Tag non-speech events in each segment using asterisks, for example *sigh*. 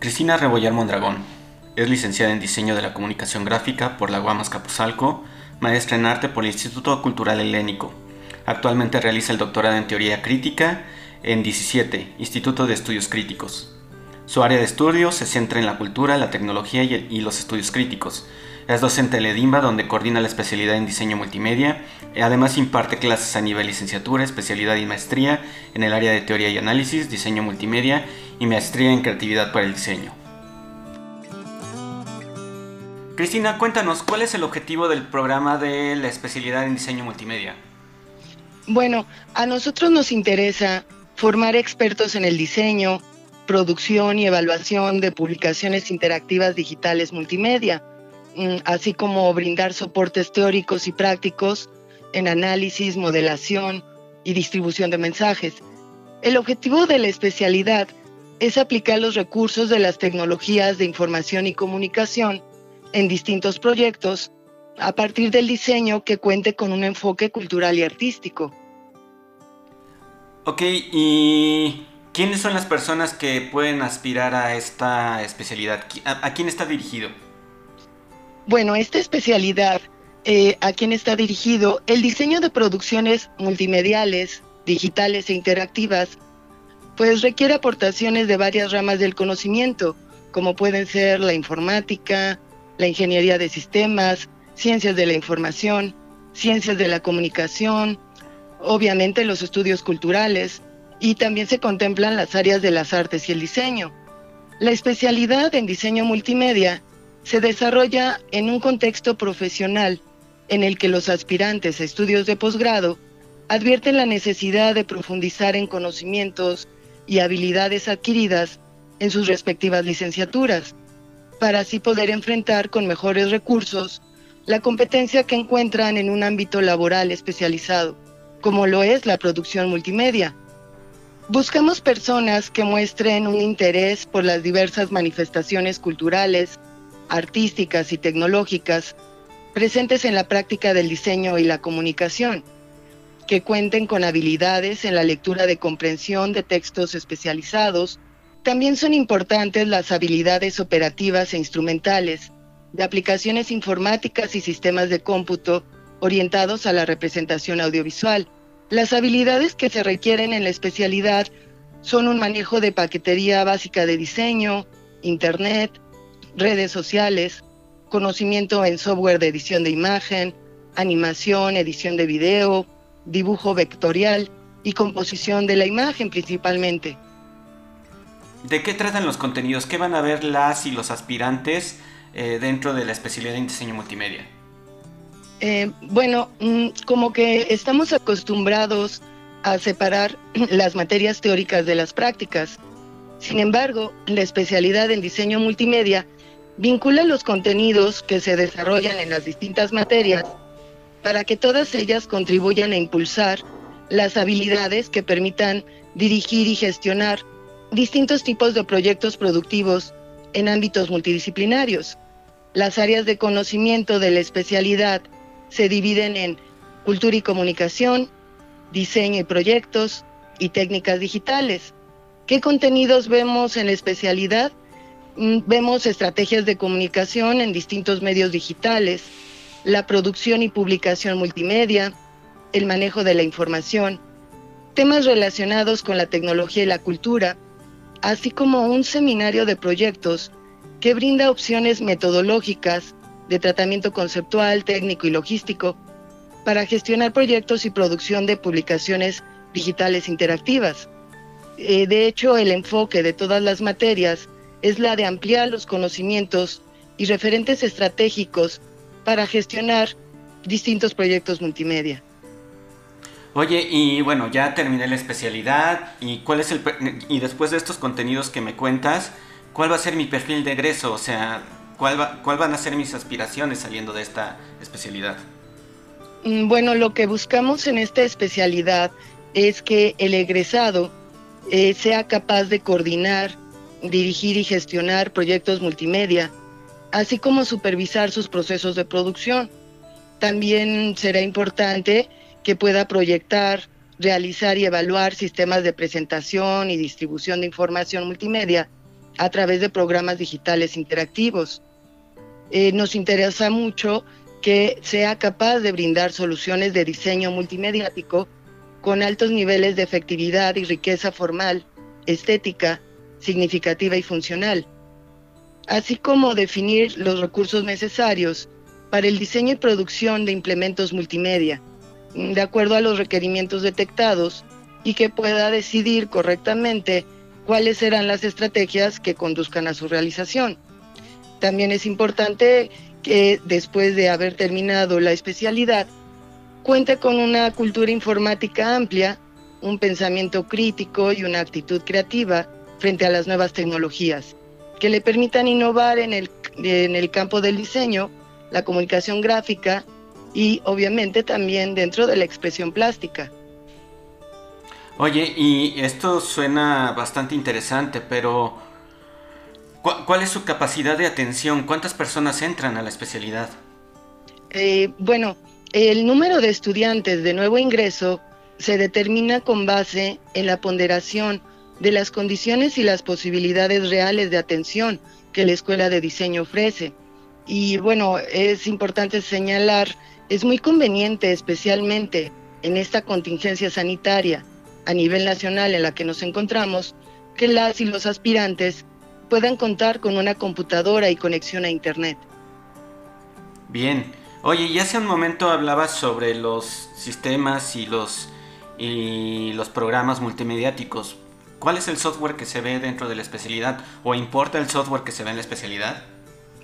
Cristina Rebollar Mondragón es licenciada en Diseño de la Comunicación Gráfica por la Guamas Capuzalco, maestra en Arte por el Instituto Cultural Helénico. Actualmente realiza el doctorado en Teoría Crítica en 17, Instituto de Estudios Críticos. Su área de estudio se centra en la cultura, la tecnología y, los estudios críticos. Es docente en Ledimba, donde coordina la especialidad en diseño multimedia. Además imparte clases a nivel licenciatura, especialidad y maestría en el área de teoría y análisis, diseño multimedia y maestría en creatividad para el diseño. Cristina, cuéntanos, ¿cuál es el objetivo del programa de la especialidad en diseño multimedia? Bueno, a nosotros nos interesa formar expertos en el diseño, producción y evaluación de publicaciones interactivas digitales multimedia, mm, así como brindar soportes teóricos y prácticos en análisis, modelación y distribución de mensajes. El objetivo de la especialidad es aplicar los recursos de las tecnologías de información y comunicación en distintos proyectos a partir del diseño que cuente con un enfoque cultural y artístico. Ok, ¿y quiénes son las personas que pueden aspirar a esta especialidad? ¿A, quién está dirigido? Bueno, esta especialidad, eh, ¿a quién está dirigido? El diseño de producciones multimediales, digitales e interactivas pues requiere aportaciones de varias ramas del conocimiento, como pueden ser la informática, la ingeniería de sistemas, ciencias de la información, ciencias de la comunicación, obviamente los estudios culturales, y también se contemplan las áreas de las artes y el diseño. La especialidad en diseño multimedia se desarrolla en un contexto profesional en el que los aspirantes a estudios de posgrado advierten la necesidad de profundizar en conocimientos y habilidades adquiridas en sus respectivas licenciaturas, para así poder enfrentar con mejores recursos la competencia que encuentran en un ámbito laboral especializado, como lo es la producción multimedia. Buscamos personas que muestren un interés por las diversas manifestaciones culturales, artísticas y tecnológicas presentes en la práctica del diseño y la comunicación que cuenten con habilidades en la lectura de comprensión de textos especializados. También son importantes las habilidades operativas e instrumentales de aplicaciones informáticas y sistemas de cómputo orientados a la representación audiovisual. Las habilidades que se requieren en la especialidad son un manejo de paquetería básica de diseño, Internet, redes sociales, conocimiento en software de edición de imagen, animación, edición de video, dibujo vectorial y composición de la imagen principalmente. ¿De qué tratan los contenidos? ¿Qué van a ver las y los aspirantes eh, dentro de la especialidad en diseño multimedia? Eh, bueno, mm, como que estamos acostumbrados a separar *clears throat* las materias teóricas de las prácticas. Sin embargo, la especialidad en diseño multimedia vincula los contenidos que se desarrollan en las distintas materias para que todas ellas contribuyan a impulsar las habilidades que permitan dirigir y gestionar distintos tipos de proyectos productivos en ámbitos multidisciplinarios. Las áreas de conocimiento de la especialidad se dividen en cultura y comunicación, diseño y proyectos y técnicas digitales. ¿Qué contenidos vemos en la especialidad? Mm, vemos estrategias de comunicación en distintos medios digitales, la producción y publicación multimedia, el manejo de la información, temas relacionados con la tecnología y la cultura, así como un seminario de proyectos que brinda opciones metodológicas de tratamiento conceptual, técnico y logístico para gestionar proyectos y producción de publicaciones digitales interactivas. Eh, de hecho, el enfoque de todas las materias es la de ampliar los conocimientos y referentes estratégicos para gestionar distintos proyectos multimedia. Oye, y bueno, ya terminé la especialidad y cuál es el y después de estos contenidos que me cuentas, ¿cuál va a ser mi perfil de egreso? O sea, ¿cuál, va, cuál van a ser mis aspiraciones saliendo de esta especialidad? Mm, bueno, lo que buscamos en esta especialidad es que el egresado eh, sea capaz de coordinar, dirigir y gestionar proyectos multimedia así como supervisar sus procesos de producción. También será importante que pueda proyectar, realizar y evaluar sistemas de presentación y distribución de información multimedia a través de programas digitales interactivos. Eh, nos interesa mucho que sea capaz de brindar soluciones de diseño multimediático con altos niveles de efectividad y riqueza formal, estética, significativa y funcional, así como definir los recursos necesarios para el diseño y producción de implementos multimedia, de acuerdo a los requerimientos detectados y que pueda decidir correctamente cuáles serán las estrategias que conduzcan a su realización. También es importante que después de haber terminado la especialidad, cuente con una cultura informática amplia, un pensamiento crítico y una actitud creativa frente a las nuevas tecnologías, que le permitan innovar en el, en el campo del diseño, la comunicación gráfica y obviamente también dentro de la expresión plástica. Oye, y esto suena bastante interesante, pero ¿cuál es su capacidad de atención? ¿Cuántas personas entran a la especialidad? Eh, bueno, el número de estudiantes de nuevo ingreso se determina con base en la ponderación de las condiciones y las posibilidades reales de atención que la Escuela de Diseño ofrece. Y bueno, es importante señalar, es muy conveniente, especialmente en esta contingencia sanitaria, a nivel nacional en la que nos encontramos, que las y los aspirantes puedan contar con una computadora y conexión a Internet. Bien. Oye, ya hace un momento hablabas sobre los sistemas y los, y los programas multimediáticos. ¿Cuál es el software que se ve dentro de la especialidad? ¿O importa el software que se ve en la especialidad?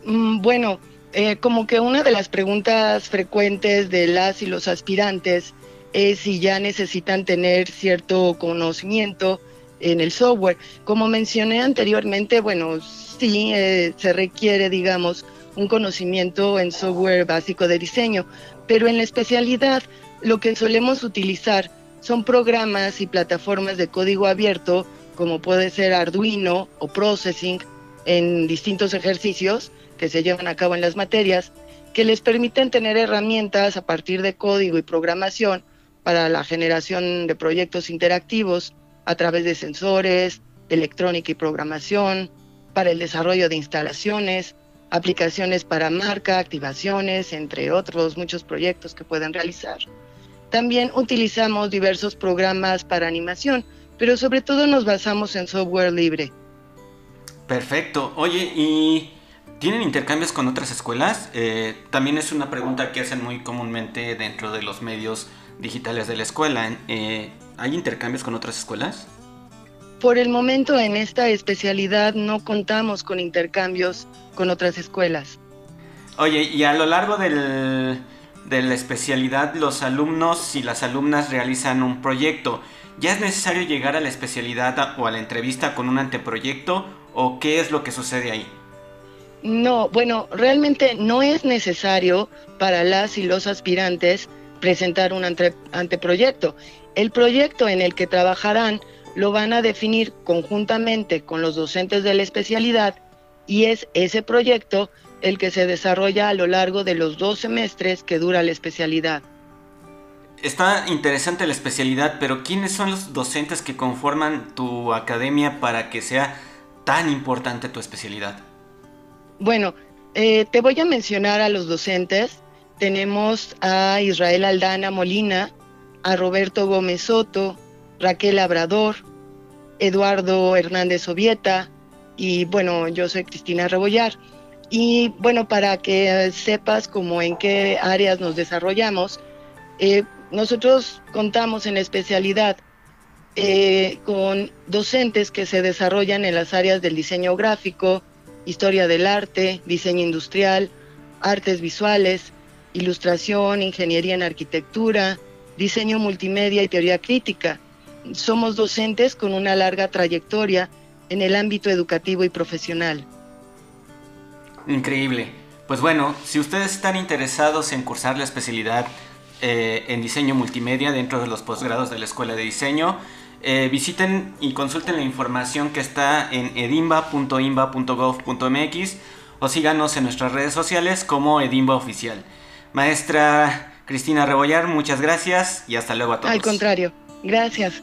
Mm, bueno, eh, como que una de las preguntas frecuentes de las y los aspirantes es si ya necesitan tener cierto conocimiento en el software. Como mencioné anteriormente, bueno, sí eh, se requiere, digamos, un conocimiento en software básico de diseño, pero en la especialidad lo que solemos utilizar son programas y plataformas de código abierto, como puede ser Arduino o Processing, en distintos ejercicios que se llevan a cabo en las materias, que les permiten tener herramientas a partir de código y programación para la generación de proyectos interactivos a través de sensores, electrónica y programación, para el desarrollo de instalaciones, aplicaciones para marca, activaciones, entre otros muchos proyectos que pueden realizar. También utilizamos diversos programas para animación, pero sobre todo nos basamos en software libre. Perfecto. Oye, ¿y tienen intercambios con otras escuelas? Eh, también es una pregunta que hacen muy comúnmente dentro de los medios digitales de la escuela. Eh, ¿Hay intercambios con otras escuelas? Por el momento en esta especialidad no contamos con intercambios con otras escuelas. Oye, y a lo largo del, de la especialidad los alumnos y las alumnas realizan un proyecto. ¿Ya es necesario llegar a la especialidad o a la entrevista con un anteproyecto o qué es lo que sucede ahí? No, bueno, realmente no es necesario para las y los aspirantes presentar un anteproyecto. El proyecto en el que trabajarán lo van a definir conjuntamente con los docentes de la especialidad y es ese proyecto el que se desarrolla a lo largo de los dos semestres que dura la especialidad. Está interesante la especialidad, pero ¿quiénes son los docentes que conforman tu academia para que sea tan importante tu especialidad? Bueno, eh, te voy a mencionar a los docentes tenemos a Israel Aldana Molina, a Roberto Gómez Soto, Raquel Labrador, Eduardo Hernández Ovieta y bueno, yo soy Cristina Rebollar. Y bueno, para que sepas cómo en qué áreas nos desarrollamos, eh, nosotros contamos en especialidad eh, con docentes que se desarrollan en las áreas del diseño gráfico, historia del arte, diseño industrial, artes visuales, ilustración, ingeniería en arquitectura, diseño multimedia y teoría crítica. Somos docentes con una larga trayectoria en el ámbito educativo y profesional. Increíble. Pues bueno, si ustedes están interesados en cursar la especialidad eh, en diseño multimedia dentro de los posgrados de la Escuela de Diseño, eh, visiten y consulten la información que está en edimba.imba.gov.mx o síganos en nuestras redes sociales como Edimba Oficial. Maestra Cristina Rebollar, muchas gracias y hasta luego a todos. Al contrario, gracias.